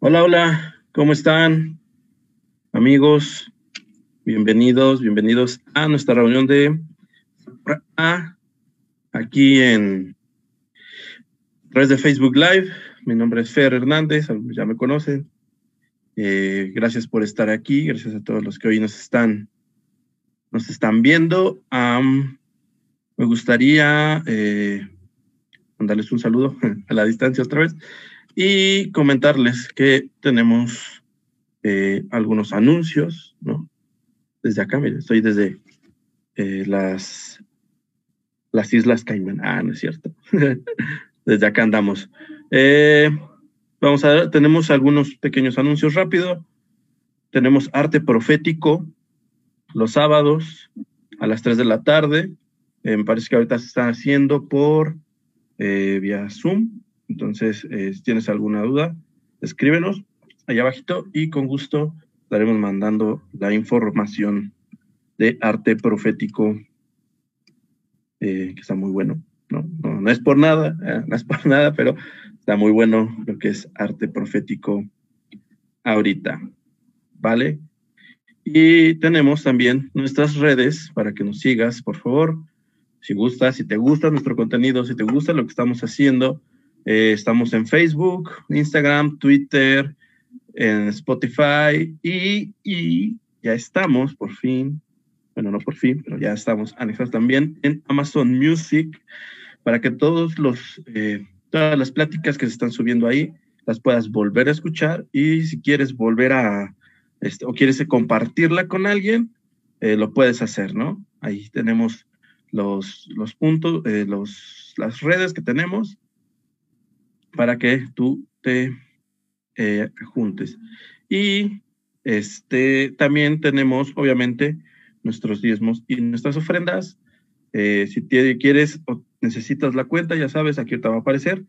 Hola, hola, ¿cómo están? Amigos, bienvenidos, bienvenidos a nuestra reunión de aquí en red de Facebook Live. Mi nombre es Fer Hernández, ya me conocen. Eh, gracias por estar aquí, gracias a todos los que hoy nos están, nos están viendo. me gustaría eh, mandarles un saludo a la distancia otra vez y comentarles que tenemos eh, algunos anuncios, ¿no? Desde acá, mire, estoy desde las, las Islas Caimán. Ah, no es cierto. desde acá andamos. Eh, Vamos a ver, tenemos algunos pequeños anuncios rápido. Tenemos arte profético los sábados a las 3 de la tarde. Eh, me parece que ahorita se están haciendo por eh, vía Zoom. Entonces, eh, si tienes alguna duda, escríbenos allá abajito y con gusto estaremos mandando la información de arte profético, que está muy bueno. No, no, no es por nada, no es por nada, pero Está muy bueno lo que es arte profético ahorita, ¿vale? Y tenemos también nuestras redes para que nos sigas, por favor. Si gustas, si te gusta nuestro contenido, si te gusta lo que estamos haciendo, eh, estamos en Facebook, Instagram, Twitter, en Spotify y, y, ya estamos por fin, bueno, no por fin, pero ya estamos anexados también en Amazon Music para que todos los eh, todas las pláticas que se están subiendo ahí las puedas volver a escuchar y si quieres volver a, este, o quieres compartirla con alguien, eh, lo puedes hacer, ¿no? Ahí tenemos los, los puntos, eh, los, las redes que tenemos para que tú te eh, juntes. Y este, también tenemos, obviamente, nuestros diezmos y nuestras ofrendas. si quieres necesitas la cuenta, ya sabes, aquí te va a aparecer.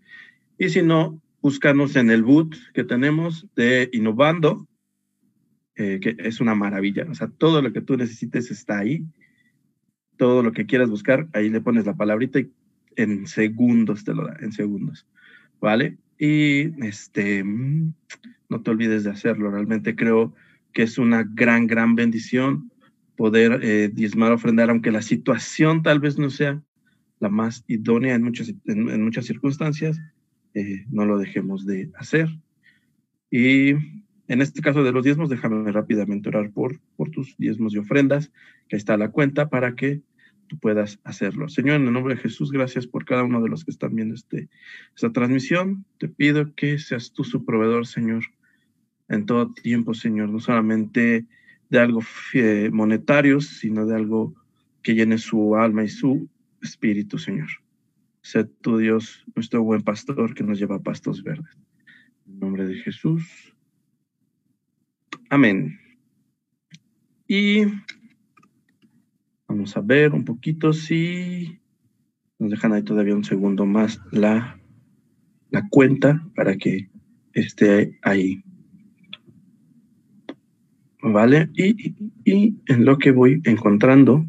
Y si no, búscanos en el boot que tenemos de Innovando, eh, que es una maravilla. O sea, todo lo que tú necesites está ahí. Todo lo que quieras buscar, ahí le pones la palabrita y en segundos te lo da, en segundos. ¿Vale? Y este, no te olvides de hacerlo. Realmente creo que es una gran, gran bendición poder eh, diezmar, ofrendar, aunque la situación tal vez no sea la más idónea en muchas, en, muchas circunstancias, eh, no lo dejemos de hacer. Y en este caso de los diezmos, déjame rápidamente orar por, por tus diezmos y ofrendas, que está la cuenta para que tú puedas hacerlo. Señor, en el nombre de Jesús, gracias por cada uno de los que están viendo este, esta transmisión. Te pido que seas tú su proveedor, Señor, en todo tiempo, Señor, no solamente de algo monetario, sino de algo que llene su alma y su Espíritu, Señor. Sé tu Dios, nuestro buen pastor que nos lleva pastos verdes. En nombre de Jesús. Amén. Y vamos a ver un poquito si nos dejan ahí todavía un segundo más la, la cuenta para que esté ahí. ¿Vale? Y, y en lo que voy encontrando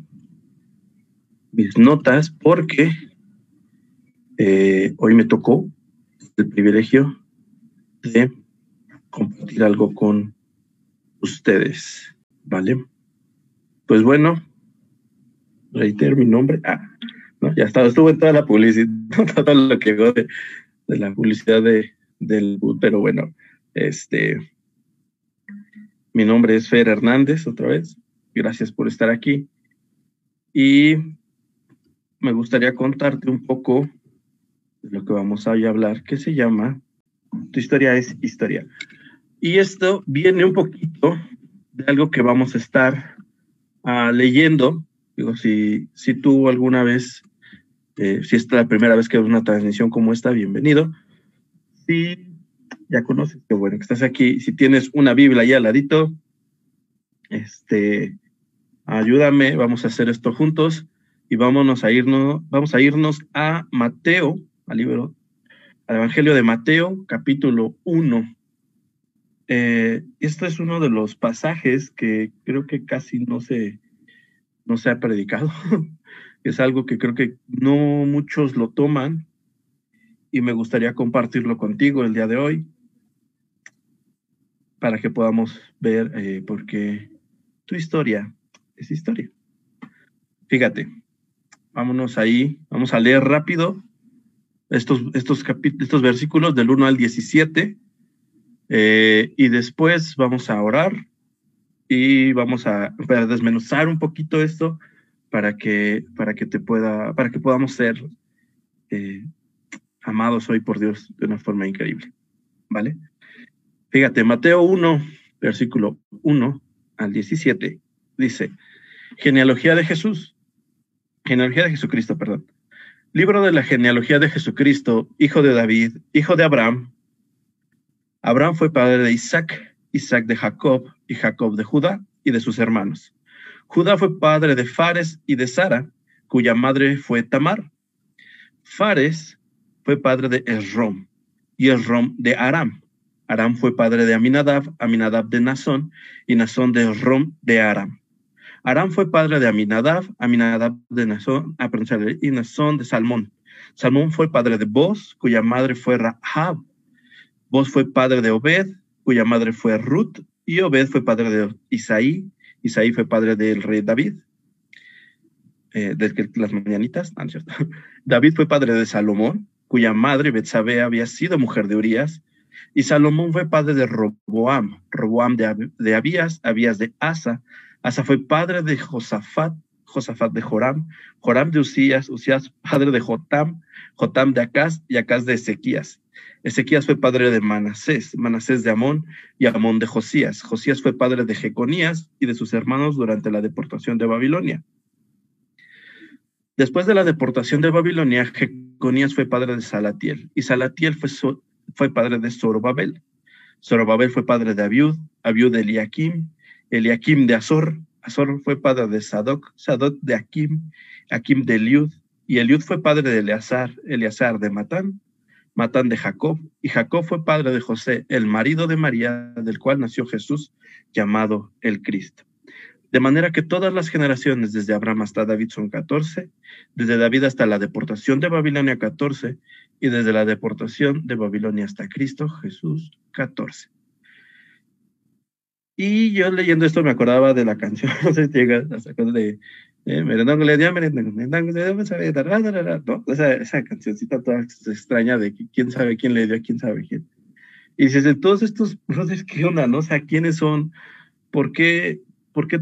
mis notas porque eh, hoy me tocó el privilegio de compartir algo con ustedes, ¿vale? Pues bueno, reitero mi nombre. Ah, no, ya estaba, estuve en toda la publicidad, todo lo que de, de la publicidad de, del pero bueno, este, mi nombre es Fer Hernández, otra vez. Gracias por estar aquí. Y me gustaría contarte un poco de lo que vamos a hablar, que se llama Tu historia es historia. Y esto viene un poquito de algo que vamos a estar uh, leyendo. Digo, si, si tú alguna vez, eh, si es la primera vez que ves una transmisión como esta, bienvenido. Si ya conoces, qué bueno que estás aquí. Si tienes una Biblia ahí al ladito, este, ayúdame, vamos a hacer esto juntos y a irnos, vamos a irnos a Mateo, al libro, al Evangelio de Mateo, capítulo 1. Eh, este es uno de los pasajes que creo que casi no se, no se ha predicado. es algo que creo que no muchos lo toman y me gustaría compartirlo contigo el día de hoy. para que podamos ver eh, por qué tu historia es historia. Fíjate, vámonos ahí, vamos a leer rápido estos, estos, versículos del 1 al 17 eh, y después vamos a orar y vamos a, desmenuzar un poquito esto para que, para que te pueda, para que podamos ser eh, amados hoy por Dios de una forma increíble. ¿Vale? Fíjate, Mateo 1, versículo 1 al 17, dice, genealogía de Jesús, genealogía de Jesucristo, perdón. Libro de la genealogía de Jesucristo, hijo de David, hijo de Abraham. Abraham fue padre de Isaac, Isaac de Jacob y Jacob de Judá y de sus hermanos. Judá fue padre de Fares y de Sara, cuya madre fue Tamar. Fares fue padre de Esrom y Esrom de Aram. Aram fue padre de Aminadab, Aminadab de Nazón y Nazón de Esrom de Aram. Aram fue padre de Aminadab, Aminadab de Nazón, ah, y Nazón de Salmón. Salmón fue padre de Boz, cuya madre fue Rahab. Boz fue padre de Obed, cuya madre fue Ruth, y Obed fue padre de Isaí. Isaí fue padre del rey David. Eh, las mañanitas, ah, cierto. David fue padre de Salomón, cuya madre Betsabé había sido mujer de Urias, y Salomón fue padre de Roboam, Roboam de, de Abías, Abías de Asa, Asa fue padre de Josafat, Josafat de Joram, Joram de Usías, Usías padre de Jotam, Jotam de Acaz y Acaz de Ezequías. Ezequías fue padre de Manasés, Manasés de Amón y Amón de Josías. Josías fue padre de Jeconías y de sus hermanos durante la deportación de Babilonia. Después de la deportación de Babilonia, Jeconías fue padre de Salatiel y Salatiel fue, padre de Zorobabel. Zorobabel fue padre de Abiud, Abiud de Eliakim, Eliakim de Azor, Azor fue padre de Sadoc, Sadoc de Akim, Akim de Eliud, y Eliud fue padre de Eleazar, Eleazar de Matán, Matán de Jacob, y Jacob fue padre de José, el marido de María, del cual nació Jesús, llamado el Cristo. De manera que todas las generaciones, desde Abraham hasta David, son 14, desde David hasta la deportación de Babilonia, 14, y desde la deportación de Babilonia hasta Cristo, Jesús, 14. Y yo leyendo esto me acordaba de la canción, no sé si llega esa cosa de esa, esa cancioncita toda extraña de quién sabe quién le dio quién sabe quién. Y dices, de todos estos brothers, ¿qué onda, no? O sea, ¿quiénes son? ¿Por qué, por qué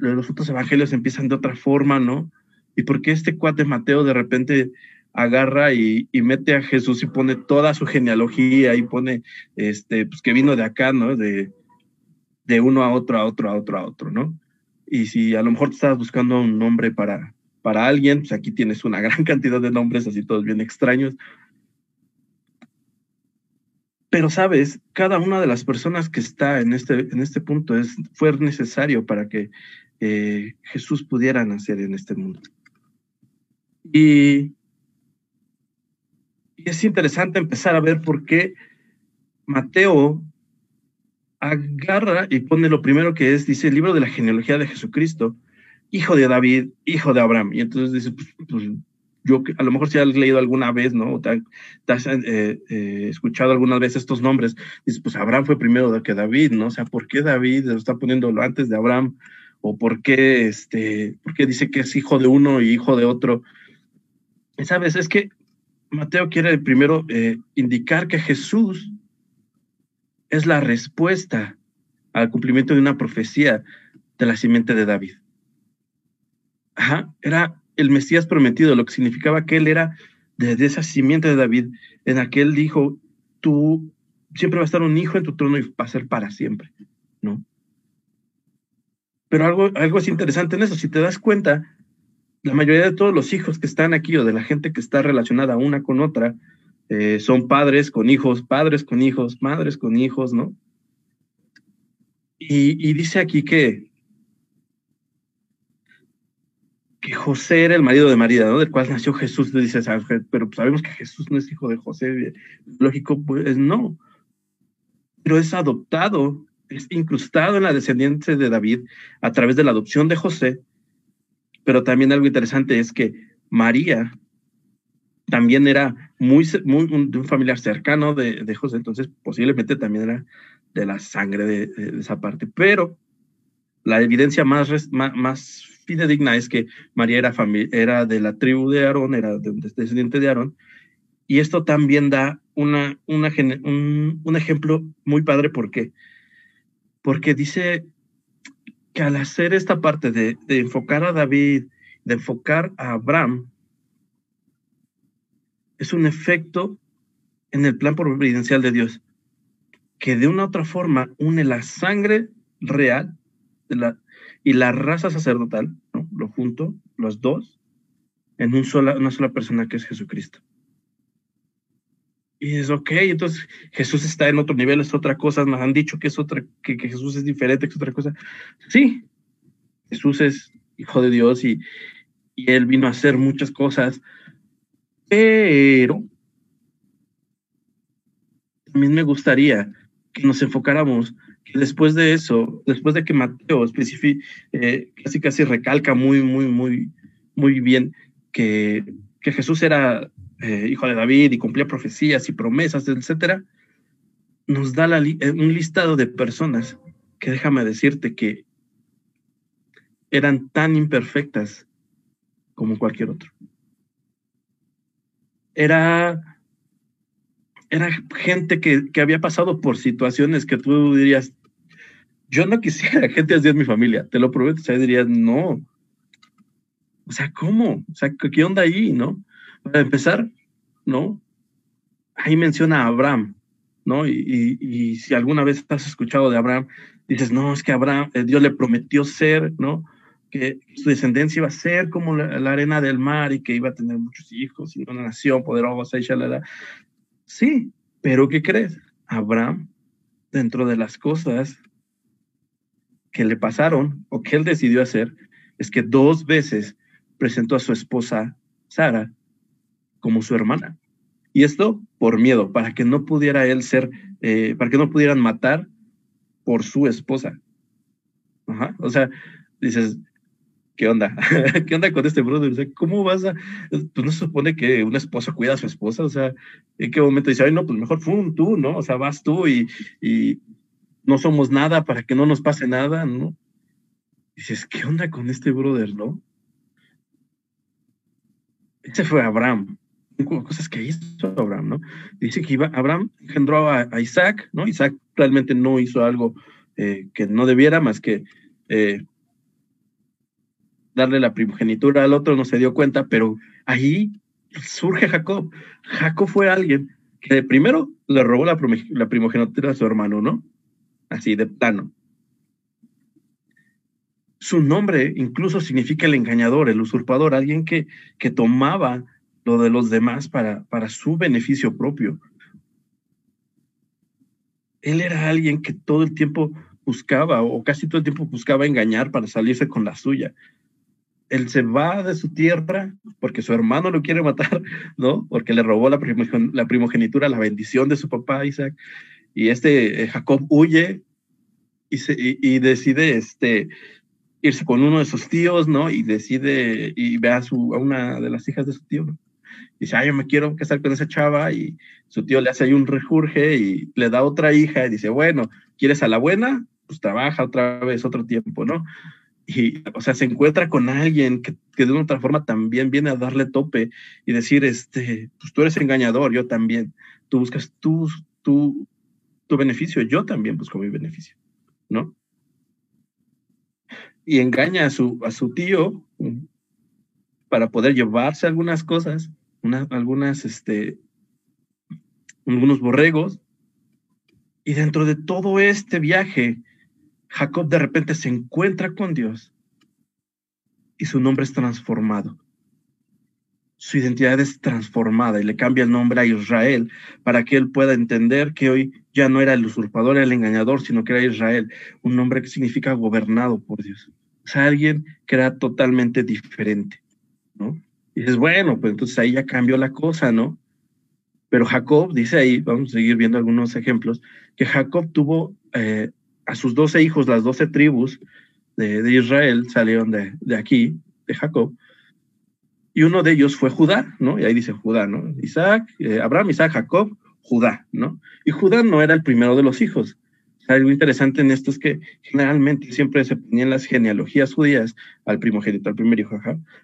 los otros evangelios empiezan de otra forma, no? ¿Y por qué este cuate Mateo de repente agarra y, y, mete a Jesús y pone toda su genealogía y pone, este, pues que vino de acá, ¿no? De, de uno a otro, a otro, a otro, a otro, ¿no? Y si a lo mejor te estabas buscando un nombre para, para alguien, pues aquí tienes una gran cantidad de nombres, así todos bien extraños. Pero sabes, cada una de las personas que está en este, en este punto es, fue necesario para que eh, Jesús pudiera nacer en este mundo. Y, y es interesante empezar a ver por qué Mateo agarra y pone lo primero que es, dice el libro de la genealogía de Jesucristo, hijo de David, hijo de Abraham. Y entonces dice, pues, pues yo a lo mejor si has leído alguna vez, ¿no? O te, has eh, eh, escuchado alguna vez estos nombres, dices, pues Abraham fue primero que David, ¿no? O sea, ¿por qué David está poniéndolo antes de Abraham? ¿O por qué, este, por qué dice que es hijo de uno y hijo de otro? ¿Sabes? Es que Mateo quiere primero eh, indicar que Jesús es la respuesta al cumplimiento de una profecía de la simiente de David. Ajá, era el Mesías prometido, lo que significaba que él era de, esa simiente de David, en aquel dijo, tú siempre va a estar un hijo en tu trono y va a ser para siempre, ¿no? Pero algo, algo es interesante en eso, si te das cuenta, la mayoría de todos los hijos que están aquí o de la gente que está relacionada una con otra, eh, son padres con hijos, padres con hijos, madres con hijos, ¿no? Y, dice aquí que, que José era el marido de María, ¿no? Del cual nació Jesús, le dice, pero sabemos que Jesús no es hijo de José, lógico, pues no, pero es adoptado, es incrustado en la descendencia de David a través de la adopción de José, pero también algo interesante es que María también era muy, muy un, familiar cercano de, José, entonces posiblemente también era de la sangre de, esa parte. Pero la evidencia más, más, fidedigna es que María era, era de la tribu de Aarón, era de, descendiente de Aarón, y esto también da una, una un, un, ejemplo muy padre. ¿Por qué? Porque dice que al hacer esta parte de, de enfocar a David, de enfocar a Abraham, es un efecto en el plan providencial de Dios, que de una u otra forma une la sangre real y la raza sacerdotal, lo junto, los dos, en un sola, una sola persona que es Jesucristo. Y es ok, entonces Jesús está en otro nivel, es otra cosa, nos han dicho que es otra, que, que Jesús es diferente, que es otra cosa. Sí, Jesús es hijo de Dios y, y él vino a hacer muchas cosas, pero también me gustaría que nos enfocáramos que después de eso, después de que Mateo eh, casi casi recalca muy, muy, muy, muy bien que, que Jesús era eh, hijo de David y cumplía profecías y promesas, etcétera, nos da eh, un listado de personas que déjame decirte que eran tan imperfectas como cualquier otro. Era, era gente que, que había pasado por situaciones que tú dirías, yo no quisiera gente así en mi familia, te lo prometo, o sea, dirías, no. O sea, ¿cómo? O sea, ¿qué onda ahí, no? Para empezar, ¿no? Ahí menciona a Abraham, ¿no? Y, y, si alguna vez has escuchado de Abraham, dices, no, es que Abraham, eh, Dios le prometió ser, ¿no? Su descendencia iba a ser como la, arena del mar y que iba a tener muchos hijos y una nación poderosa y shalala. Sí, pero ¿qué crees? Abraham, dentro de las cosas que le pasaron o que él decidió hacer, es que dos veces presentó a su esposa Sara como su hermana. Y esto por miedo, para que no pudiera él ser, eh, para que no pudieran matar por su esposa. O sea, dices, ¿qué onda? ¿Qué onda con este brother? ¿cómo vas a...? Pues no se supone que una esposa cuida a su esposa, o sea, ¿en qué momento dice, ay, no, pues mejor fum, tú, ¿no? O sea, vas tú y, y no somos nada para que no nos pase nada, ¿no? Dices, ¿qué onda con este brother, no? Ese fue Abraham cosas que hizo Abraham, ¿no? Dice que Abraham engendró a, Isaac, ¿no? Isaac realmente no hizo algo eh, que no debiera más que eh, darle la primogenitura al otro, no se dio cuenta, pero ahí surge Jacob. Jacob fue alguien que primero le robó la, la primogenitura a su hermano, ¿no? Así de plano. Su nombre incluso significa el engañador, el usurpador, alguien que, que tomaba lo de los demás para, para su beneficio propio. Él era alguien que todo el tiempo buscaba, o casi todo el tiempo buscaba engañar para salirse con la suya. Él se va de su tierra porque su hermano lo quiere matar, ¿no? Porque le robó la, la primogenitura, la bendición de su papá Isaac. Y este eh, Jacob huye y, y, decide este, irse con uno de sus tíos, ¿no? Y decide y ve a, su, a una de las hijas de su tío, ¿no? dice, ay, yo me quiero casar con esa chava y su tío le hace ahí un rejurge y le da otra hija y dice, bueno, ¿quieres a la buena? Pues trabaja otra vez otro tiempo, ¿no? Y, o sea, se encuentra con alguien que, de una otra forma también viene a darle tope y decir, este, pues tú eres engañador, yo también. Tú buscas tu, tu, tu beneficio, yo también busco mi beneficio, ¿no? Y engaña a su, a su tío para poder llevarse algunas cosas algunas, este, algunos borregos. Y dentro de todo este viaje, Jacob de repente se encuentra con Dios y su nombre es transformado. Su identidad es transformada y le cambia el nombre a Israel para que él pueda entender que hoy ya no era el usurpador, el engañador, sino que era Israel, un nombre que significa gobernado por Dios. O sea, alguien que era totalmente diferente, ¿no? Y dices, bueno, pues entonces ahí ya cambió la cosa, ¿no? Pero Jacob, dice ahí, vamos a seguir viendo algunos ejemplos, que Jacob tuvo eh, a sus doce hijos, las doce tribus de, Israel salieron de, de, aquí, de Jacob, y uno de ellos fue Judá, ¿no? Y ahí dice Judá, ¿no? Isaac, eh, Abraham, Isaac, Jacob, Judá, ¿no? Y Judá no era el primero de los hijos, Algo interesante en esto es que generalmente siempre se ponían las genealogías judías al primogénito, al primer hijo,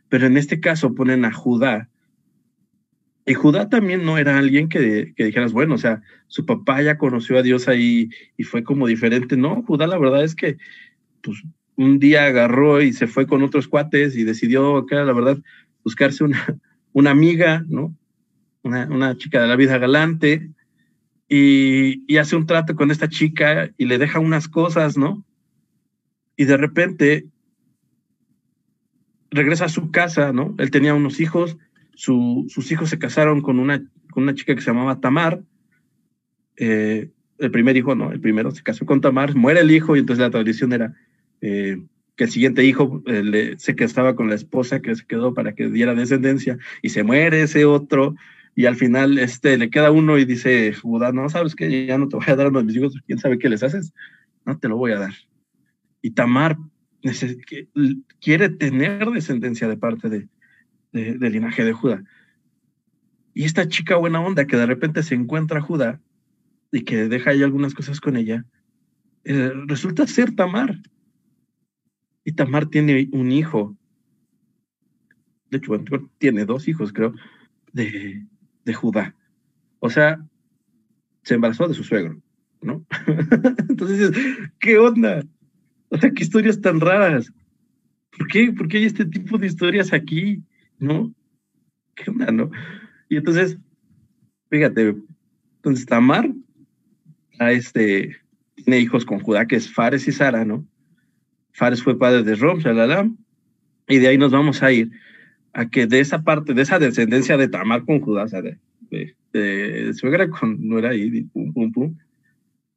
pero en este caso ponen a Judá. Y Judá también no era alguien que, que, dijeras, bueno, o sea, su papá ya conoció a Dios ahí y fue como diferente. No, Judá la verdad es que pues, un día agarró y se fue con otros cuates y decidió, que la verdad, buscarse una, una amiga, ¿no? Una, una chica de la vida galante, y, hace un trato con esta chica y le deja unas cosas, ¿no? Y de repente regresa a su casa, ¿no? Él tenía unos hijos, sus hijos se casaron con una, con una chica que se llamaba Tamar. Eh, el primer hijo, no, el primero se casó con Tamar, muere el hijo y entonces la tradición era eh, que el siguiente hijo eh, se casaba con la esposa que se quedó para que diera descendencia y se muere ese otro y al final este, le queda uno y dice, Judá, no, sabes que ya no te voy a dar a mis hijos, quién sabe qué les haces, no te lo voy a dar. Y Tamar quiere tener descendencia de parte de, del linaje de Judá. Y esta chica buena onda que de repente se encuentra a Judá y que deja ahí algunas cosas con ella, eh, resulta ser Tamar. Y Tamar tiene un hijo. De hecho, tiene dos hijos, creo, de, de Judá. O sea, se embarazó de su suegro, ¿no? Entonces, ¿qué onda? O sea, qué historias tan raras. ¿Por qué? ¿Por qué hay este tipo de historias aquí? ¿No? ¿Qué onda, no? Y entonces, fíjate, entonces Tamar a este, tiene hijos con Judá, que es Fares y Sara, ¿no? Fares fue padre de Rom, shalala, y de ahí nos vamos a ir a que de esa parte, de esa descendencia de Tamar con Judá, o sea, de, suegra con no era ahí, pum, pum, pum,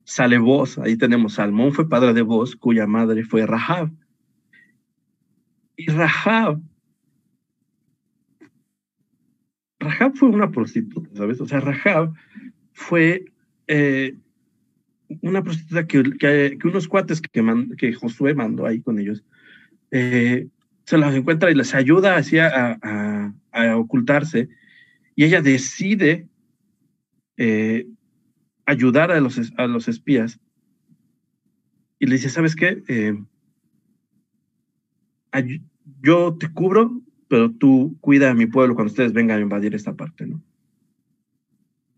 sale Boz, ahí tenemos Salmón fue padre de Boz, cuya madre fue Rahab. Y Rahab, Rahab fue una prostituta, ¿sabes? O sea, Rahab fue eh, una prostituta que, unos cuates que, que Josué mandó ahí con ellos, eh, se las encuentra y les ayuda a, ocultarse. Y ella decide eh, ayudar a los, a los espías. Y le dice, ¿sabes qué? Yo te cubro, pero tú cuida a mi pueblo cuando ustedes vengan a invadir esta parte, ¿no?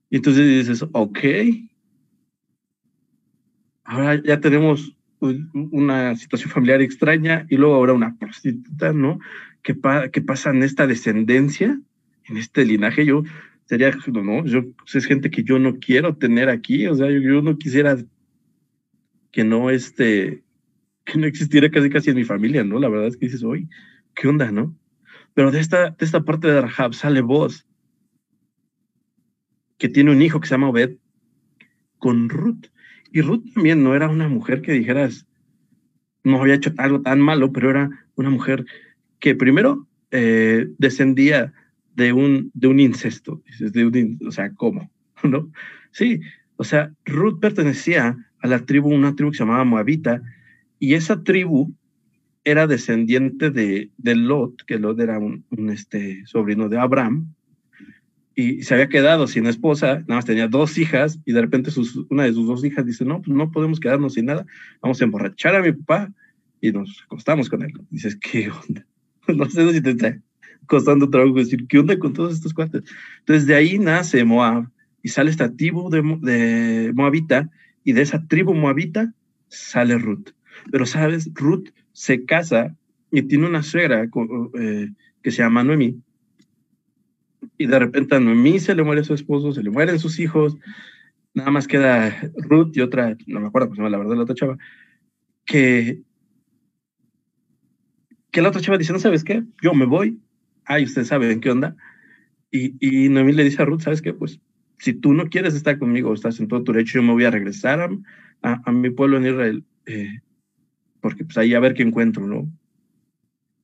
Y entonces dices, ok. Ahora ya tenemos una situación familiar extraña y luego ahora una prostituta, ¿no? ¿Qué, pasa en esta descendencia, en este linaje? Yo sería, no, yo, es gente que yo no quiero tener aquí, o sea, yo, no quisiera que no, este, que no existiera casi casi en mi familia, ¿no? La verdad es que dices, oye, ¿qué onda, no? Pero de esta, de esta parte de Rahab sale vos, que tiene un hijo que se llama Obed, con Ruth. Y Ruth también no era una mujer que dijeras, no había hecho algo tan malo, pero era una mujer que primero eh, descendía de un, de un incesto. De o sea, ¿cómo? ¿No? Sí, o sea, Ruth pertenecía a la tribu, una tribu que se llamaba Moabita, y esa tribu era descendiente de, de Lot, que Lot era un, este, sobrino de Abraham, y se había quedado sin esposa, nada más tenía dos hijas, y de repente sus, una de sus dos hijas dice, no, pues no podemos quedarnos sin nada, vamos a emborrachar a mi papá, y nos acostamos con él. dices, ¿qué onda? no sé si te está costando trabajo decir, ¿qué onda con todos estos cuates? Entonces de ahí nace Moab, y sale esta tribu de, de Moabita, y de esa tribu Moabita sale Ruth. Pero, ¿sabes? Ruth se casa y tiene una suegra eh, que se llama Noemí, y de repente a Noemí se le muere su esposo, se le mueren sus hijos, nada más queda Ruth y otra, no me acuerdo llama la verdad la otra chava, que, que la otra chava dice, no sabes qué, yo me voy, ay, ustedes saben qué onda, y, y Noemí le dice a Ruth, ¿sabes qué? Pues si tú no quieres estar conmigo, estás en todo tu derecho, yo me voy a regresar a, a, mi pueblo en Israel, eh, porque pues ahí a ver qué encuentro, ¿no?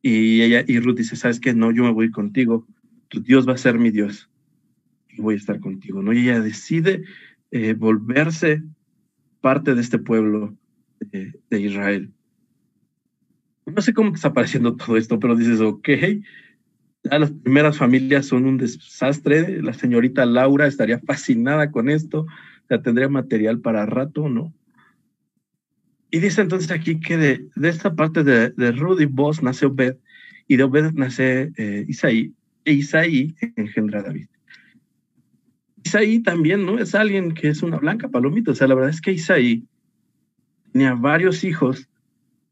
Y ella, y Ruth dice, ¿sabes qué? No, yo me voy contigo Dios va a ser mi Dios y voy a estar contigo, ¿no? Y ella decide eh, volverse parte de este pueblo de Israel. No sé cómo está apareciendo todo esto, pero dices, ok, ya las primeras familias son un desastre, la señorita Laura estaría fascinada con esto, sea, tendría material para rato, ¿no? Y dice entonces aquí que de, de esta parte de, de Rudy Boss nace Obed, y de Obed nace eh, Isaí, e Isaí engendra a David. Isaí también, ¿no? Es alguien que es una blanca palomita. O sea, la verdad es que Isaí tenía varios hijos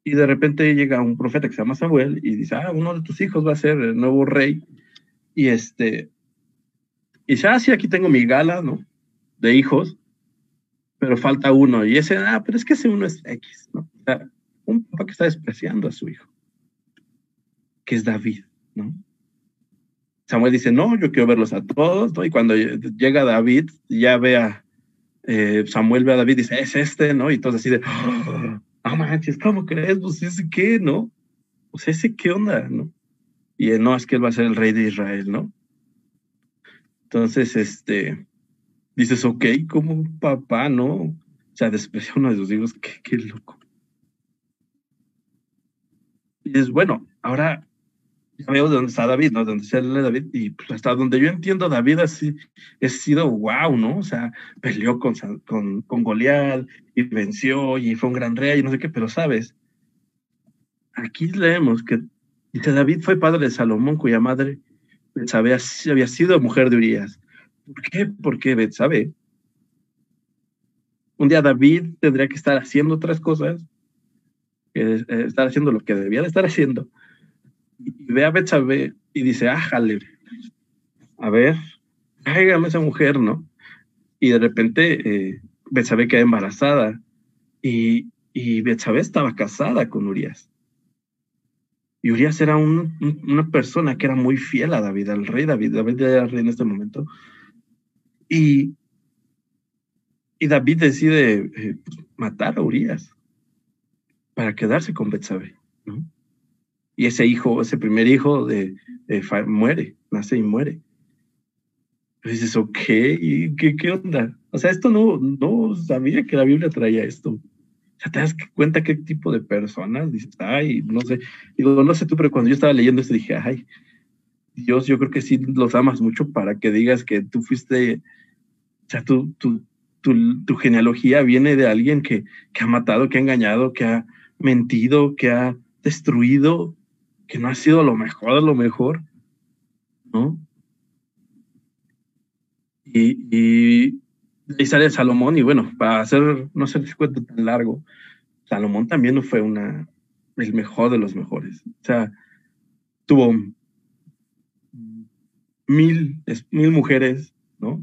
y de repente llega un profeta que se llama Samuel y dice, ah, uno de tus hijos va a ser el nuevo rey. Y este, y dice, ah, sí, aquí tengo mi gala, ¿no? De hijos, pero falta uno. Y ese, ah, pero es que ese uno es X, ¿no? O sea, un papá que está despreciando a su hijo, que es David, ¿no? Samuel dice, no, yo quiero verlos a todos, ¿no? Y cuando llega David, ya ve a, eh, Samuel ve a David y dice, es este, ¿no? Y todos así de, oh, manches, ¿cómo crees? Pues ese qué, ¿no? Pues ese qué onda, ¿no? Y no, es que él va a ser el rey de Israel, ¿no? Entonces, este, dices, ok, como papá, ¿no? O sea, desprecia uno de sus hijos, qué, qué loco. Y es bueno, ahora veo de dónde está David, ¿no? Donde sale David, y pues hasta donde yo entiendo, David así, ha sido wow, ¿no? O sea, peleó con, con, con Goliat y venció y fue un gran rey y no sé qué, pero sabes, aquí leemos que dice David fue padre de Salomón, cuya madre Betsabe había sido mujer de Urias. ¿Por qué? Porque Betsabe. Un día David tendría que estar haciendo otras cosas, eh, estar haciendo lo que debía de estar haciendo y ve a Betsabe y dice, ájale, a ver, tráigame esa mujer, ¿no? Y de repente eh, Betsabe queda embarazada y, y Betsabe estaba casada con Urias. Y Urias era una persona que era muy fiel a David, al rey David. David era rey en este momento. Y, y David decide eh, matar a Urias para quedarse con Betsabe, ¿no? y ese hijo, ese primer hijo de, muere, nace y muere. Y dices, ok, ¿qué, ¿qué onda? O sea, esto no, no sabía que la Biblia traía esto. O sea, te das cuenta qué tipo de personas, dices, ay, no sé, digo, no sé tú, pero cuando yo estaba leyendo esto dije, ay, Dios, yo creo que sí los amas mucho para que digas que tú fuiste, sea, tu, tu, tu, tu genealogía viene de alguien que, que ha matado, que ha engañado, que ha mentido, que ha destruido que no ha sido lo mejor lo mejor, ¿no? Y, y sale Salomón, y bueno, para hacer, no sé si cuento tan largo, Salomón también no fue una, el mejor de los mejores. O sea, tuvo mil, mil mujeres, ¿no?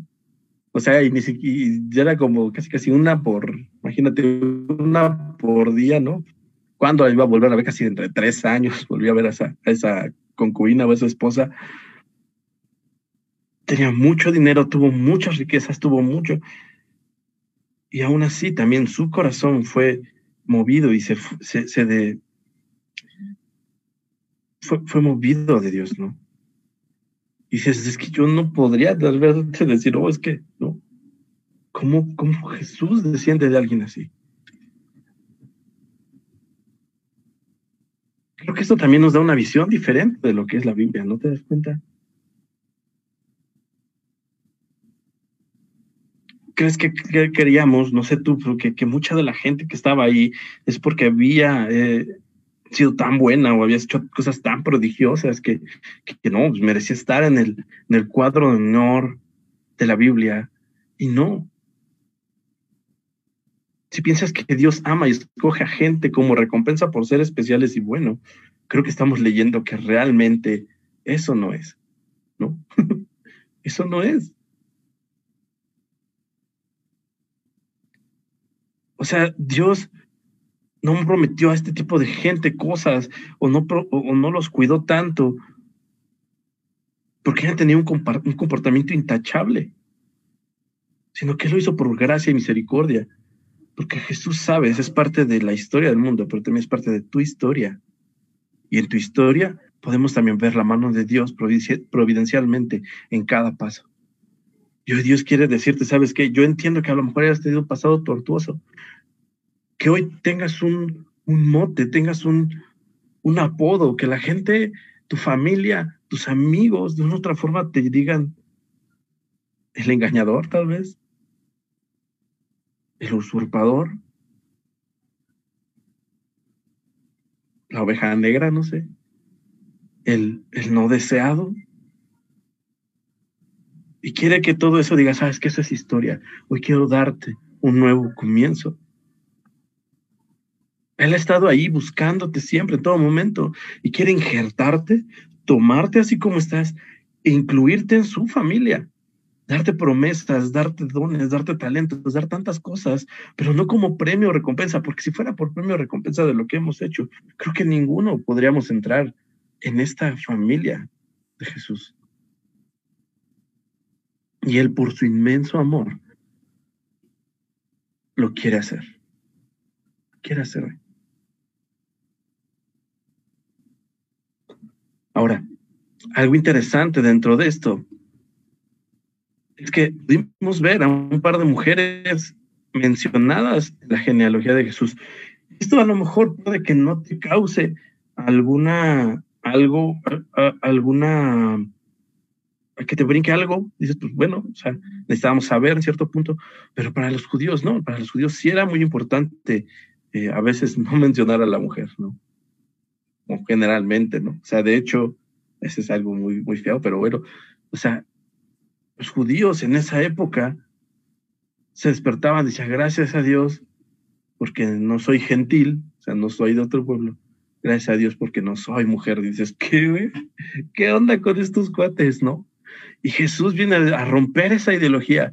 O sea, y, ni siquiera, ya era como casi casi una por, imagínate, una por día, ¿no? ¿Cuándo iba a volver a ver? Casi entre tres años volví a ver a esa, esa concubina o a esa esposa. Tenía mucho dinero, tuvo muchas riquezas, tuvo mucho. Y aún así también su corazón fue movido y se, se, de, fue, fue, movido de Dios, ¿no? Dices, es que yo no podría tal vez decir, oh, es que, ¿no? ¿Cómo, ¿Cómo Jesús desciende de alguien así? creo que esto también nos da una visión diferente de lo que es la Biblia, ¿no te das cuenta? ¿Crees que, queríamos, no sé tú, que, que, mucha de la gente que estaba ahí es porque había eh, sido tan buena o había hecho cosas tan prodigiosas que, que no, pues merecía estar en el, en el cuadro de honor de la Biblia? Y no, si piensas que Dios ama y escoge a gente como recompensa por ser especiales y bueno, creo que estamos leyendo que realmente eso no es, ¿no? eso no es. O sea, Dios no prometió a este tipo de gente cosas o no, o no los cuidó tanto porque han tenido un comportamiento intachable, sino que lo hizo por gracia y misericordia. Porque Jesús, sabes, es parte de la historia del mundo, pero también es parte de tu historia. Y en tu historia podemos también ver la mano de Dios providencialmente en cada paso. Hoy Dios quiere decirte, ¿sabes qué? Yo entiendo que a lo mejor hayas tenido un pasado tortuoso. Que hoy tengas un, un mote, tengas un, un apodo, que la gente, tu familia, tus amigos, de una otra forma te digan, el engañador tal vez, el usurpador, la oveja negra, no sé, el, el no deseado. Y quiere que todo eso diga, sabes que eso es historia. Hoy quiero darte un nuevo comienzo. Él ha estado ahí buscándote siempre, en todo momento, y quiere injertarte, tomarte así como estás, e incluirte en su familia darte promesas, darte dones, darte talentos, dar tantas cosas, pero no como premio o recompensa, porque si fuera por premio o recompensa de lo que hemos hecho, creo que ninguno podríamos entrar en esta familia de Jesús. Y Él por su inmenso amor lo quiere hacer. Quiere hacer. Ahora, algo interesante dentro de esto es que pudimos ver a un par de mujeres mencionadas en la genealogía de Jesús. Esto a lo mejor puede que no te cause alguna, algo, alguna, que te brinque algo. Dices, pues bueno, o sea, necesitábamos saber en cierto punto, pero para los judíos no, para los judíos sí era muy importante eh, a veces no mencionar a la mujer, ¿no? Generalmente, ¿no? O sea, de hecho, ese es algo muy, muy feo, pero bueno, o sea, los judíos en esa época se despertaban, decían, gracias a Dios, porque no soy gentil, o sea, no soy de otro pueblo. Gracias a Dios porque no soy mujer. Dices, ¿qué, ¿Qué onda con estos cuates, no? Y Jesús viene a romper esa ideología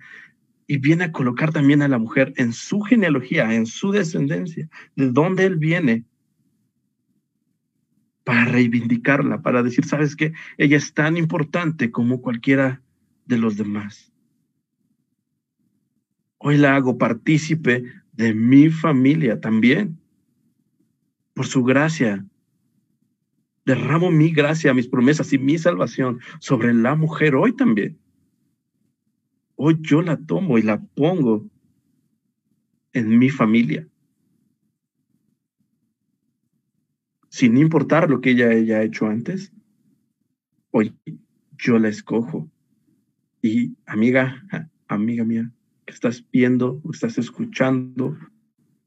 y viene a colocar también a la mujer en su genealogía, en su descendencia, de dónde él viene, para reivindicarla, para decir, ¿sabes qué? Ella es tan importante como cualquiera de los demás. Hoy la hago partícipe de mi familia también. Por su gracia. Derramo mi gracia, mis promesas y mi salvación sobre la mujer hoy también. Hoy yo la tomo y la pongo en mi familia. Sin importar lo que ella haya hecho antes, hoy yo la escojo y amiga, amiga mía, que estás viendo o estás escuchando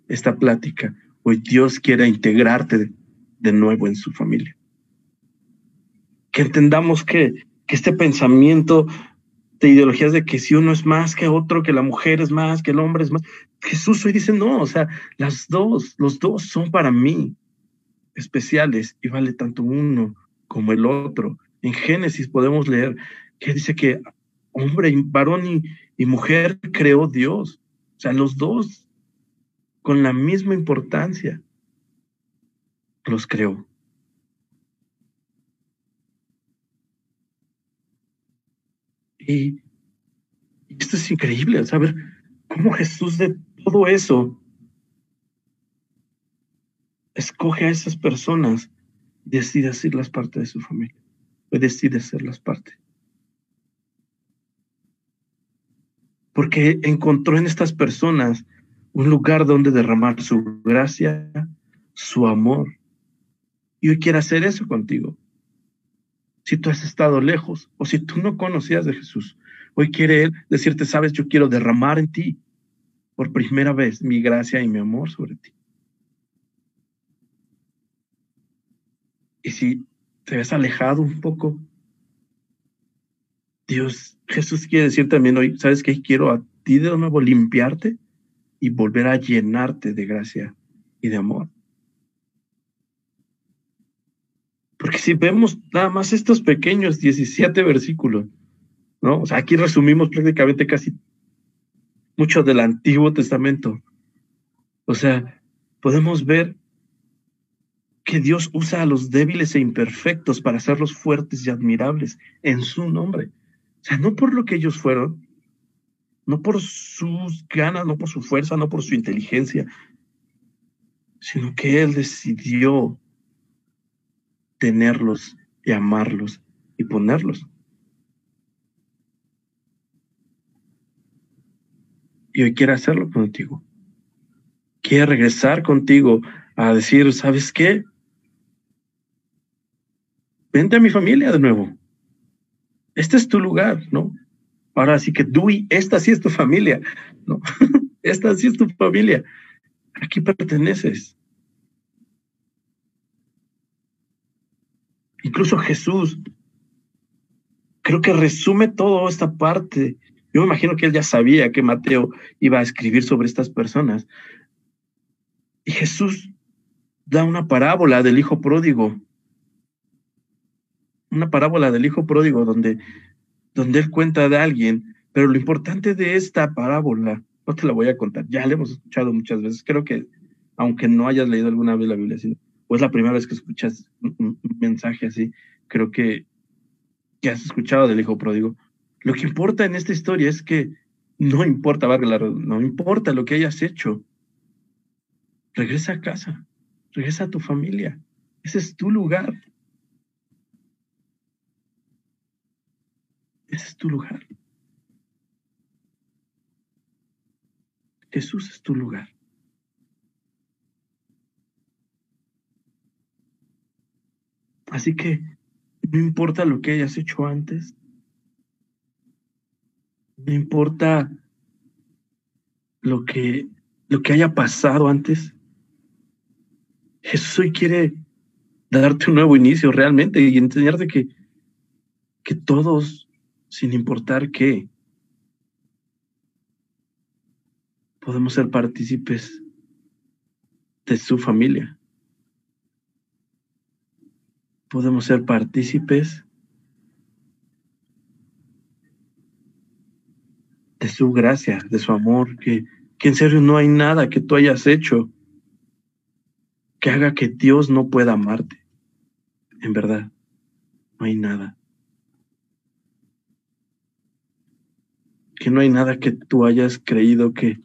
esta plática, hoy Dios quiere integrarte de, nuevo en su familia. Que entendamos que, que este pensamiento de ideologías de que si uno es más que otro, que la mujer es más, que el hombre es más. Jesús hoy dice, no, o sea, las dos, los dos son para mí especiales y vale tanto uno como el otro. En Génesis podemos leer que dice que hombre, varón y, mujer creó Dios. O sea, los dos con la misma importancia los creó. Y, esto es increíble, saber cómo Jesús de todo eso escoge a esas personas y decide hacerlas parte de su familia, o decide hacerlas parte. porque encontró en estas personas un lugar donde derramar su gracia, su amor. Y hoy quiere hacer eso contigo. Si tú has estado lejos o si tú no conocías de Jesús, hoy quiere Él decirte, sabes, yo quiero derramar en ti por primera vez mi gracia y mi amor sobre ti. Y si te ves alejado un poco, Dios, Jesús quiere decir también hoy, ¿sabes qué? Quiero a ti de nuevo limpiarte y volver a llenarte de gracia y de amor. Porque si vemos nada más estos pequeños 17 versículos, ¿no? O sea, aquí resumimos prácticamente casi mucho del Antiguo Testamento. O sea, podemos ver que Dios usa a los débiles e imperfectos para hacerlos fuertes y admirables en su nombre. O sea, no por lo que ellos fueron, no por sus ganas, no por su fuerza, no por su inteligencia, sino que Él decidió tenerlos y amarlos y ponerlos. Y hoy quiere hacerlo contigo. Quiere regresar contigo a decir, ¿sabes qué? Vente a mi familia de nuevo. Este es tu lugar, ¿no? Ahora sí que y esta sí es tu familia, ¿no? esta sí es tu familia. Aquí perteneces. Incluso Jesús, creo que resume toda esta parte. Yo me imagino que él ya sabía que Mateo iba a escribir sobre estas personas. Y Jesús da una parábola del hijo pródigo. Una parábola del hijo pródigo donde, donde él cuenta de alguien. Pero lo importante de esta parábola, no te la voy a contar, ya la hemos escuchado muchas veces. Creo que, aunque no hayas leído alguna vez la Biblia, o es la primera vez que escuchas un, mensaje así, creo que, que has escuchado del hijo pródigo. Lo que importa en esta historia es que no importa, no importa lo que hayas hecho. Regresa a casa, regresa a tu familia. Ese es tu lugar. Ese es tu lugar. Jesús es tu lugar. Así que no importa lo que hayas hecho antes, no importa lo que, lo que haya pasado antes, Jesús hoy quiere darte un nuevo inicio realmente y enseñarte que, que todos, sin importar qué, podemos ser partícipes de su familia. podemos ser partícipes de su gracia, de su amor, que, que en serio no hay nada que tú hayas hecho que haga que Dios no pueda amarte. En verdad, no hay nada. Que no hay nada que tú hayas creído que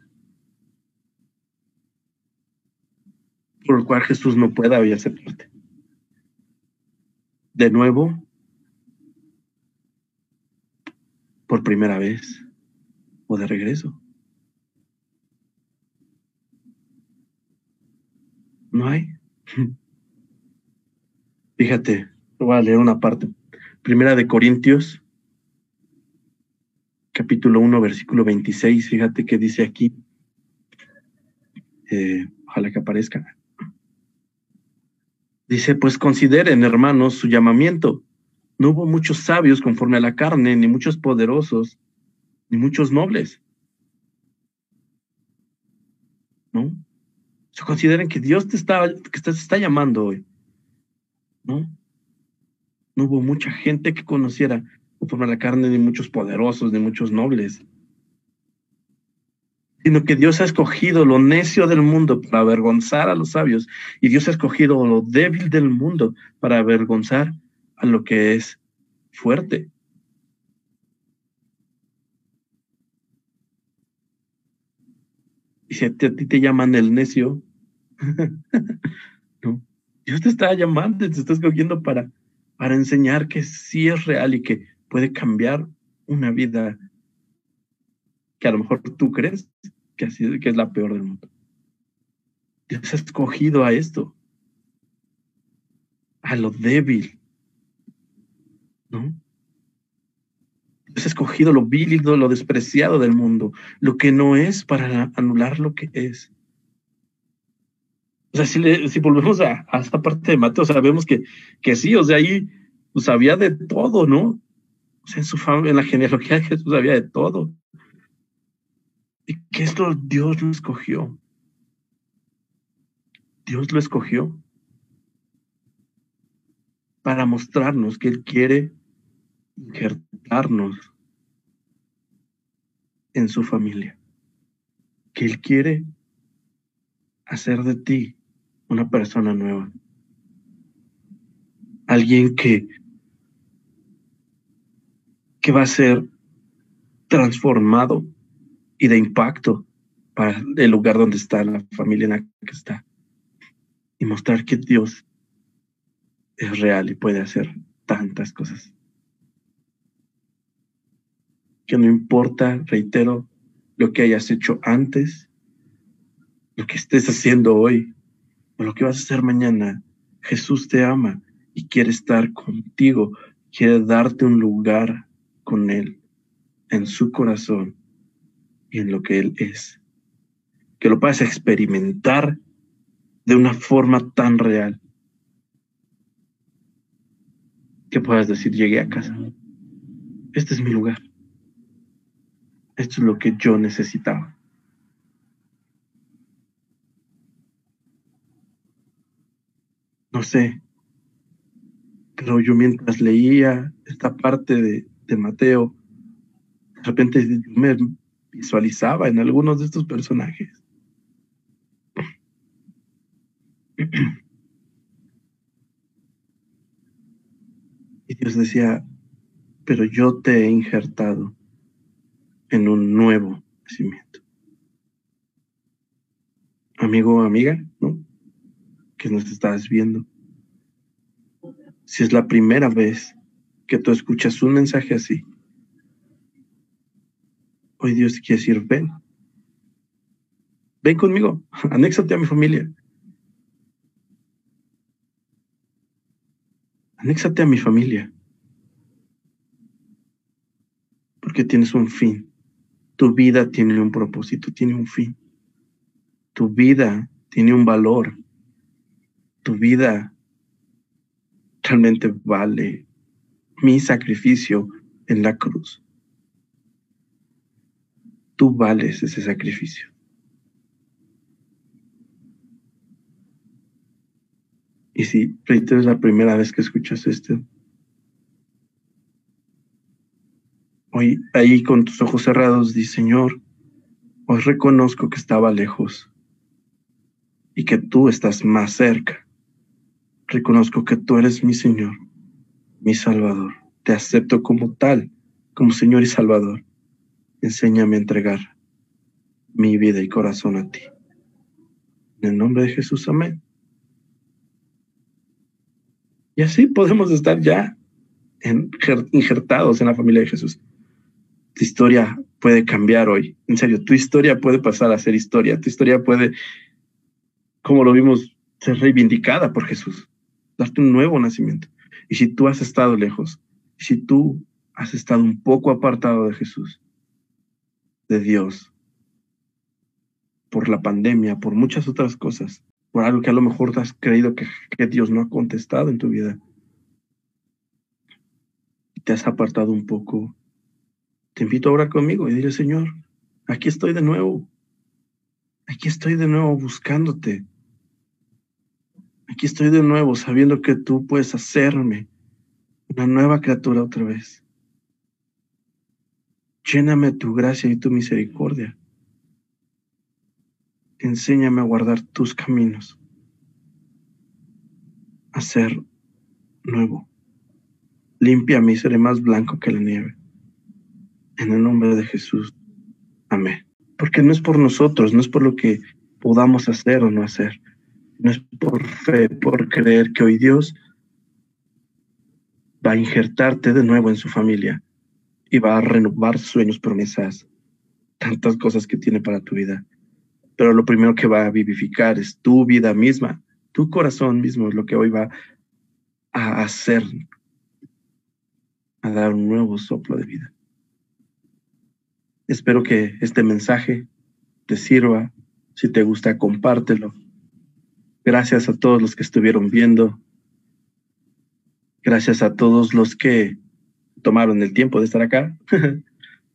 por el cual Jesús no pueda hoy aceptarte de nuevo por primera vez o de regreso. No hay. Fíjate, voy a leer una parte. Primera de Corintios, capítulo 1, versículo 26. Fíjate que dice aquí. Eh, ojalá que aparezca. Dice, pues consideren, hermanos, su llamamiento. No hubo muchos sabios conforme a la carne, ni muchos poderosos, ni muchos nobles. ¿No? Se consideren que Dios te está, que te está llamando hoy. ¿No? No hubo mucha gente que conociera conforme la carne, ni muchos poderosos, ni muchos nobles sino que Dios ha escogido lo necio del mundo para avergonzar a los sabios, y Dios ha escogido lo débil del mundo para avergonzar a lo que es fuerte. Y si a ti, te llaman el necio, no, Dios te está llamando, te está escogiendo para, para enseñar que sí es real y que puede cambiar una vida que a lo mejor tú crees que, que es la peor del mundo. Dios ha escogido a esto, a lo débil, ¿no? Dios ha escogido lo vil y lo despreciado del mundo, lo que no es para anular lo que es. O sea, si, si volvemos a, esta parte de Mateo, sabemos que, que sí, o sea, ahí pues, de todo, ¿no? En, su en la genealogía de Jesús había de todo. Y que esto Dios lo escogió. Dios lo escogió para mostrarnos que Él quiere injertarnos en su familia, que Él quiere hacer de ti una persona nueva, alguien que, que va a ser transformado y de impacto para el lugar donde está la familia en la que está. Y mostrar que Dios es real y puede hacer tantas cosas. Que no importa, reitero, lo que hayas hecho antes, lo que estés haciendo hoy o lo que vas a hacer mañana, Jesús te ama y quiere estar contigo, quiere darte un lugar con Él en su corazón en lo que Él es. Que lo puedas experimentar de una forma tan real. que puedas decir, llegué a casa. Este es mi lugar. Esto es lo que yo necesitaba. No sé, pero yo mientras leía esta parte de, de Mateo, de repente me visualizaba en algunos de estos personajes. Y Dios decía, pero yo te he injertado en un nuevo nacimiento. Amigo o amiga, ¿no? Que nos estás viendo. Si es la primera vez que tú escuchas un mensaje así, hoy Dios quiere decir, ven, ven conmigo, anéxate a mi familia. Anéxate a mi familia. Porque tienes un fin. Tu vida tiene un propósito, tiene un fin. Tu vida tiene un valor. Tu vida realmente vale mi sacrificio en la cruz. Tú vales ese sacrificio. Y si reitero es la primera vez que escuchas esto, hoy ahí con tus ojos cerrados, di Señor, hoy reconozco que estaba lejos y que tú estás más cerca. Reconozco que tú eres mi Señor, mi Salvador. Te acepto como tal, como Señor y Salvador. Enséñame a entregar mi vida y corazón a ti. En el nombre de Jesús, amén. Y así podemos estar ya injertados en la familia de Jesús. Tu historia puede cambiar hoy. En serio, tu historia puede pasar a ser historia. Tu historia puede, como lo vimos, ser reivindicada por Jesús. Darte un nuevo nacimiento. Y si tú has estado lejos, si tú has estado un poco apartado de Jesús, de Dios, por la pandemia, por muchas otras cosas, por algo que a lo mejor has creído que, Dios no ha contestado en tu vida. Y te has apartado un poco. Te invito a orar conmigo y dile, Señor, aquí estoy de nuevo. Aquí estoy de nuevo buscándote. Aquí estoy de nuevo sabiendo que tú puedes hacerme una nueva criatura otra vez. Lléname tu gracia y tu misericordia enséñame a guardar tus caminos, a ser nuevo. Límpiame y seré más blanco que la nieve. En el nombre de Jesús. Amén. Porque no es por nosotros, no es por lo que podamos hacer o no hacer. No es por fe, por creer que hoy Dios va a injertarte de nuevo en su familia y va a renovar sueños, promesas, tantas cosas que tiene para tu vida pero lo primero que va a vivificar es tu vida misma, tu corazón mismo es lo que hoy va a hacer, a dar un nuevo soplo de vida. Espero que este mensaje te sirva. Si te gusta, compártelo. Gracias a todos los que estuvieron viendo. Gracias a todos los que tomaron el tiempo de estar acá.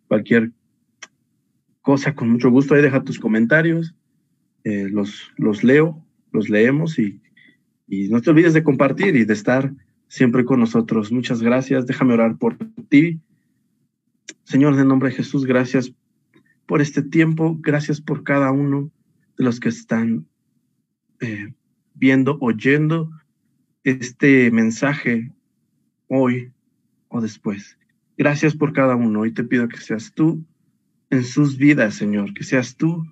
Cualquier cosa con mucho gusto. Ahí deja tus comentarios, eh, los, los leo, los leemos y, y no te olvides de compartir y de estar siempre con nosotros. Muchas gracias. Déjame orar por ti. Señor, en nombre de Jesús, gracias por este tiempo. Gracias por cada uno de los que están eh, viendo, oyendo este mensaje hoy o después. Gracias por cada uno. Hoy te pido que seas tú en sus vidas, Señor, que seas tú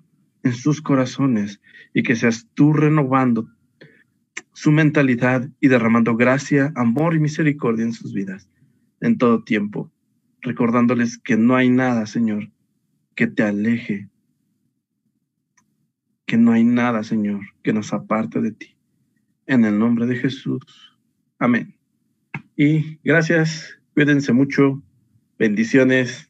en sus corazones y que seas tú renovando su mentalidad y derramando gracia, amor y misericordia en sus vidas en todo tiempo, recordándoles que no hay nada, Señor, que te aleje, que no hay nada, Señor, que nos aparte de ti. En el nombre de Jesús. Amén. Y gracias, cuídense mucho, bendiciones.